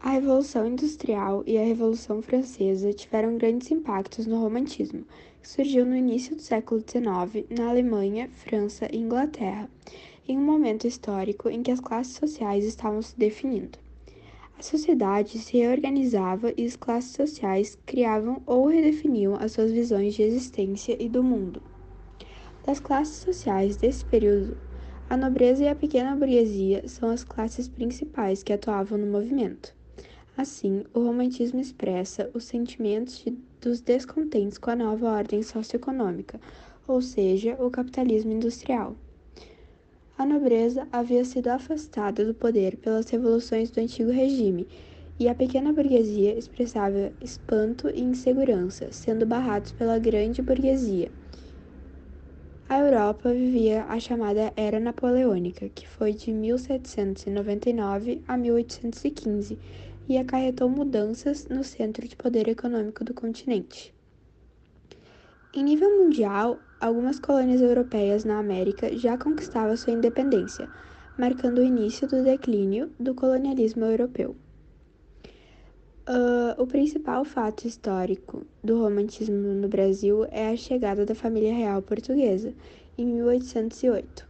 A Revolução Industrial e a Revolução Francesa tiveram grandes impactos no romantismo, que surgiu no início do século XIX na Alemanha, França e Inglaterra, em um momento histórico em que as classes sociais estavam se definindo. A sociedade se reorganizava e as classes sociais criavam ou redefiniam as suas visões de existência e do mundo. Das classes sociais desse período, a nobreza e a pequena burguesia são as classes principais que atuavam no movimento. Assim, o romantismo expressa os sentimentos de, dos descontentes com a nova ordem socioeconômica, ou seja, o capitalismo industrial. A nobreza havia sido afastada do poder pelas revoluções do antigo regime, e a pequena burguesia expressava espanto e insegurança, sendo barrados pela grande burguesia. A Europa vivia a chamada Era Napoleônica, que foi de 1799 a 1815 e acarretou mudanças no centro de poder econômico do continente. Em nível mundial, algumas colônias europeias na América já conquistavam sua independência, marcando o início do declínio do colonialismo europeu. Uh, o principal fato histórico do romantismo no Brasil é a chegada da família real portuguesa, em 1808.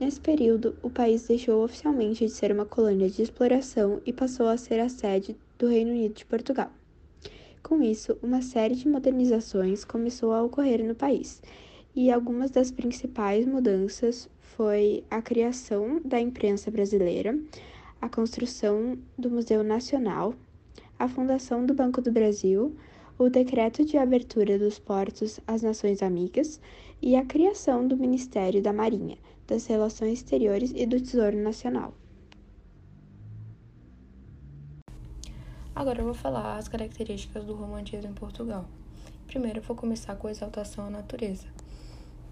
Nesse período, o país deixou oficialmente de ser uma colônia de exploração e passou a ser a sede do Reino Unido de Portugal. Com isso, uma série de modernizações começou a ocorrer no país, e algumas das principais mudanças foi a criação da imprensa brasileira, a construção do Museu Nacional, a fundação do Banco do Brasil, o decreto de abertura dos portos às nações amigas e a criação do Ministério da Marinha, das Relações Exteriores e do Tesouro Nacional. Agora eu vou falar as características do romantismo em Portugal. Primeiro eu vou começar com a exaltação à natureza,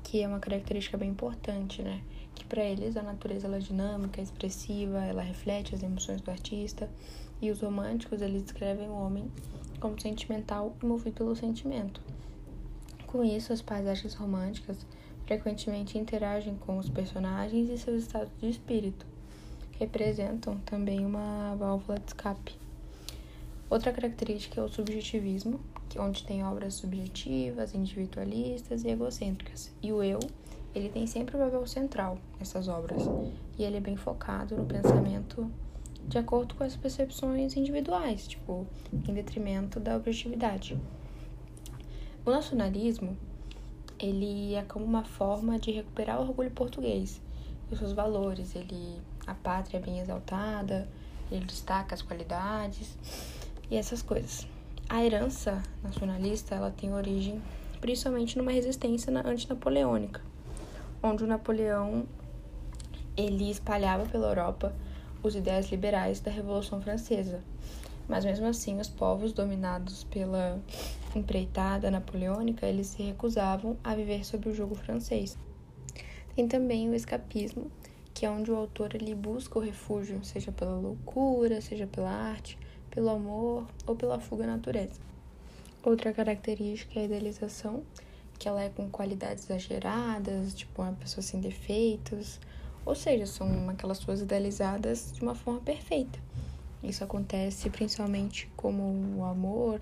que é uma característica bem importante, né? Que para eles a natureza é dinâmica, expressiva, ela reflete as emoções do artista, e os românticos eles descrevem o homem como sentimental e movido pelo sentimento. Com isso, as paisagens românticas frequentemente interagem com os personagens e seus estados de espírito. Representam também uma válvula de escape. Outra característica é o subjetivismo, que onde tem obras subjetivas, individualistas e egocêntricas. E o eu, ele tem sempre o papel central nessas obras, e ele é bem focado no pensamento de acordo com as percepções individuais, tipo, em detrimento da objetividade. O nacionalismo ele é como uma forma de recuperar o orgulho português e os seus valores. Ele, a pátria é bem exaltada, ele destaca as qualidades e essas coisas. A herança nacionalista ela tem origem principalmente numa resistência antinapoleônica, onde o Napoleão ele espalhava pela Europa os ideias liberais da Revolução Francesa. Mas mesmo assim, os povos dominados pela empreitada napoleônica, eles se recusavam a viver sob o jugo francês. Tem também o escapismo, que é onde o autor ali busca o refúgio, seja pela loucura, seja pela arte, pelo amor ou pela fuga à natureza. Outra característica é a idealização, que ela é com qualidades exageradas, tipo uma pessoa sem defeitos, ou seja, são aquelas pessoas idealizadas de uma forma perfeita. Isso acontece principalmente como o amor,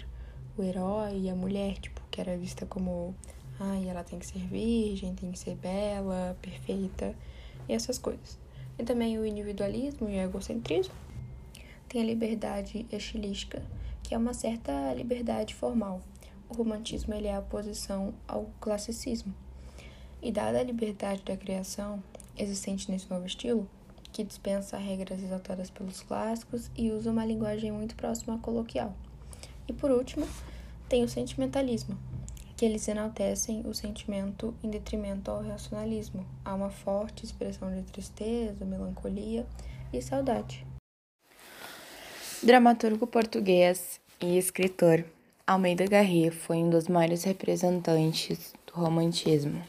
o herói e a mulher, tipo, que era vista como, ai, ela tem que ser virgem, tem que ser bela, perfeita, e essas coisas. E também o individualismo e o egocentrismo. Tem a liberdade estilística, que é uma certa liberdade formal. O romantismo ele é a oposição ao classicismo. E dada a liberdade da criação existente nesse novo estilo, que dispensa regras exaltadas pelos clássicos e usa uma linguagem muito próxima à coloquial. E por último, tem o sentimentalismo, que eles enaltecem o sentimento em detrimento ao racionalismo. Há uma forte expressão de tristeza, melancolia e saudade. Dramaturgo português e escritor, Almeida Garré foi um dos maiores representantes do romantismo.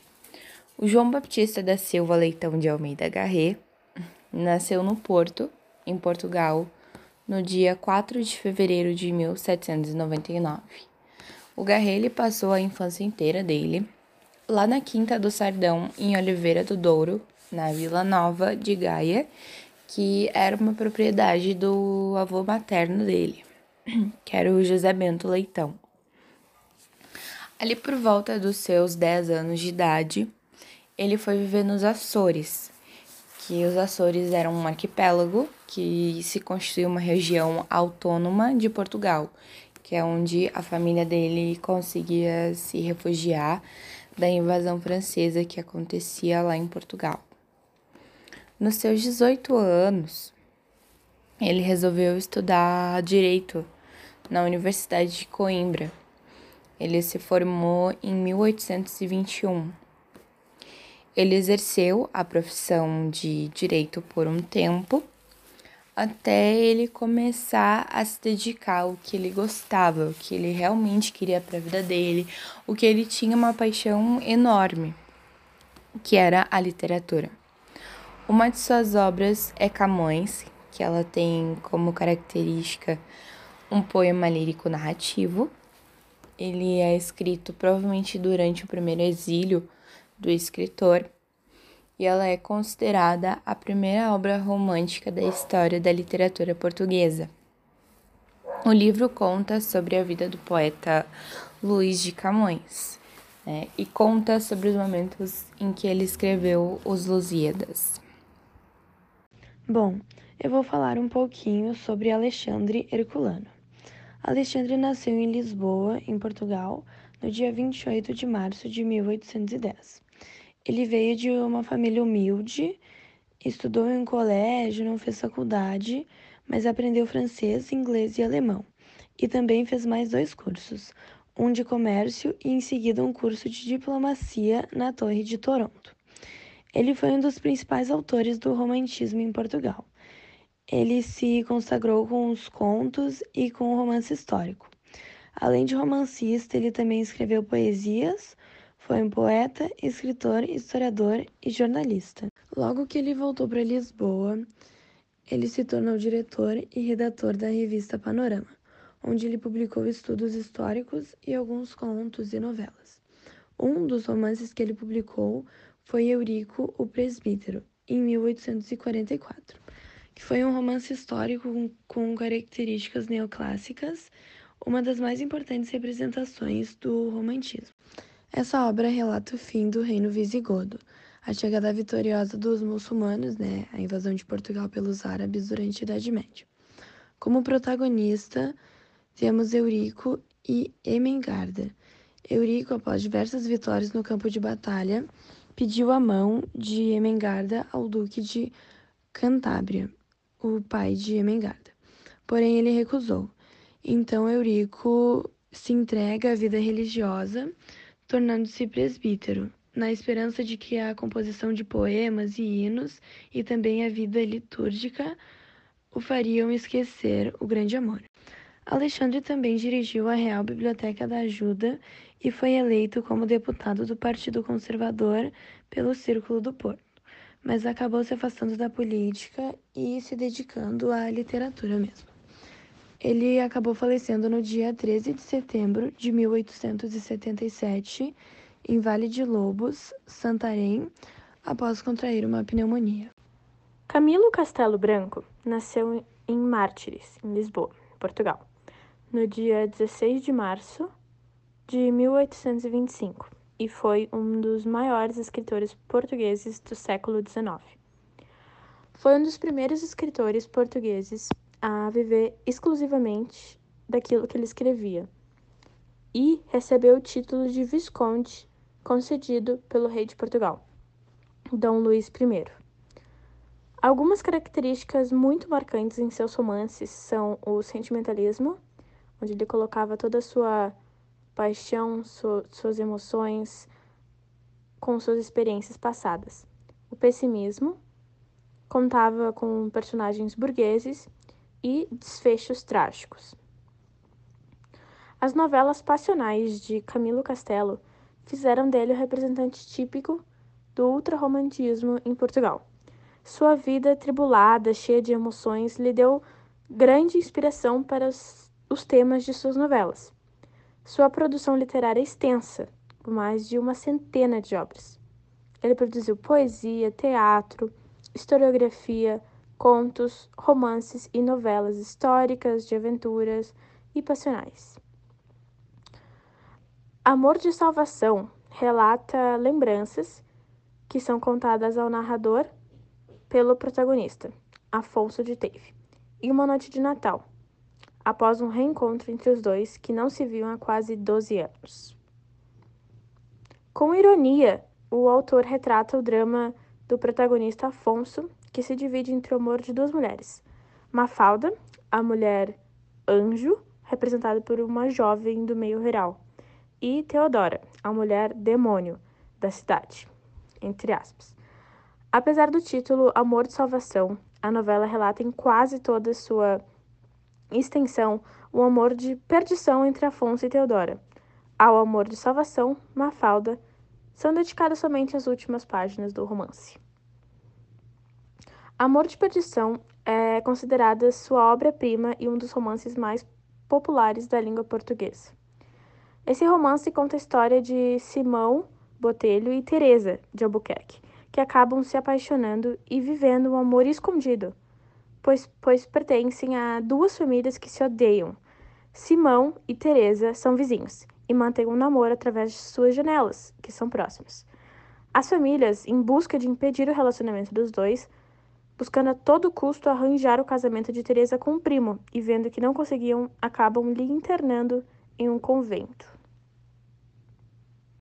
O João Baptista da Silva Leitão de Almeida Garré nasceu no Porto, em Portugal, no dia 4 de fevereiro de 1799. O Garrelli passou a infância inteira dele lá na Quinta do Sardão, em Oliveira do Douro, na Vila Nova de Gaia, que era uma propriedade do avô materno dele, que era o José Bento Leitão. Ali por volta dos seus 10 anos de idade, ele foi viver nos Açores, que os Açores eram um arquipélago que se constituiu uma região autônoma de Portugal, que é onde a família dele conseguia se refugiar da invasão francesa que acontecia lá em Portugal. Nos seus 18 anos, ele resolveu estudar direito na Universidade de Coimbra. Ele se formou em 1821. Ele exerceu a profissão de direito por um tempo, até ele começar a se dedicar ao que ele gostava, o que ele realmente queria para a vida dele, o que ele tinha uma paixão enorme, que era a literatura. Uma de suas obras é Camões, que ela tem como característica um poema lírico narrativo. Ele é escrito provavelmente durante o primeiro exílio do escritor e ela é considerada a primeira obra romântica da história da literatura portuguesa. O livro conta sobre a vida do poeta Luís de Camões né, e conta sobre os momentos em que ele escreveu os Lusíadas. Bom, eu vou falar um pouquinho sobre Alexandre Herculano. Alexandre nasceu em Lisboa, em Portugal, no dia 28 de março de 1810. Ele veio de uma família humilde, estudou em um colégio, não fez faculdade, mas aprendeu francês, inglês e alemão. E também fez mais dois cursos, um de comércio e em seguida um curso de diplomacia na Torre de Toronto. Ele foi um dos principais autores do romantismo em Portugal. Ele se consagrou com os contos e com o romance histórico. Além de romancista, ele também escreveu poesias, foi um poeta, escritor, historiador e jornalista. Logo que ele voltou para Lisboa, ele se tornou diretor e redator da revista Panorama, onde ele publicou estudos históricos e alguns contos e novelas. Um dos romances que ele publicou foi Eurico o Presbítero, em 1844, que foi um romance histórico com, características neoclássicas, uma das mais importantes representações do romantismo. Essa obra relata o fim do reino visigodo, a chegada vitoriosa dos muçulmanos, né, a invasão de Portugal pelos árabes durante a Idade Média. Como protagonista, temos Eurico e Emengarda. Eurico, após diversas vitórias no campo de batalha, pediu a mão de Emengarda ao duque de Cantábria, o pai de Emengarda. Porém, ele recusou. Então, Eurico se entrega à vida religiosa, tornando-se presbítero, na esperança de que a composição de poemas e hinos e também a vida litúrgica o fariam esquecer o grande amor. Alexandre também dirigiu a Real Biblioteca da Ajuda e foi eleito como deputado do Partido Conservador pelo Círculo do Porto, mas acabou se afastando da política e se dedicando à literatura mesmo. Ele acabou falecendo no dia 13 de setembro de 1877 em Vale de Lobos, Santarém, após contrair uma pneumonia. Camilo Castelo Branco nasceu em Mártires, em Lisboa, Portugal no dia 16 de março de 1825 e foi um dos maiores escritores portugueses do século XIX. Foi um dos primeiros escritores portugueses a viver exclusivamente daquilo que ele escrevia e recebeu o título de Visconde concedido pelo rei de Portugal, Dom Luís I. Algumas características muito marcantes em seus romances são o sentimentalismo, onde ele colocava toda a sua paixão, su suas emoções com suas experiências passadas. O pessimismo contava com personagens burgueses e desfechos trágicos. As novelas passionais de Camilo Castelo fizeram dele o representante típico do ultrarromantismo em Portugal. Sua vida tribulada, cheia de emoções, lhe deu grande inspiração para os os temas de suas novelas. Sua produção literária é extensa, com mais de uma centena de obras. Ele produziu poesia, teatro, historiografia, contos, romances e novelas históricas, de aventuras e passionais. Amor de Salvação relata lembranças que são contadas ao narrador pelo protagonista, Afonso de Teve, e uma noite de Natal, após um reencontro entre os dois que não se viam há quase 12 anos. Com ironia, o autor retrata o drama do protagonista Afonso, que se divide entre o amor de duas mulheres. Mafalda, a mulher anjo, representada por uma jovem do meio rural, e Teodora, a mulher demônio da cidade, entre aspas. Apesar do título Amor de Salvação, a novela relata em quase toda sua extensão o amor de perdição entre Afonso e Teodora. Ao amor de salvação, Mafalda, são dedicadas somente as últimas páginas do romance. Amor de Perdição é considerada sua obra-prima e um dos romances mais populares da língua portuguesa. Esse romance conta a história de Simão Botelho e Teresa de Albuquerque, que acabam se apaixonando e vivendo um amor escondido, pois, pois pertencem a duas famílias que se odeiam. Simão e Teresa são vizinhos e mantêm um namoro através de suas janelas, que são próximas. As famílias, em busca de impedir o relacionamento dos dois, buscando a todo custo arranjar o casamento de Teresa com o primo e vendo que não conseguiam, acabam lhe internando em um convento.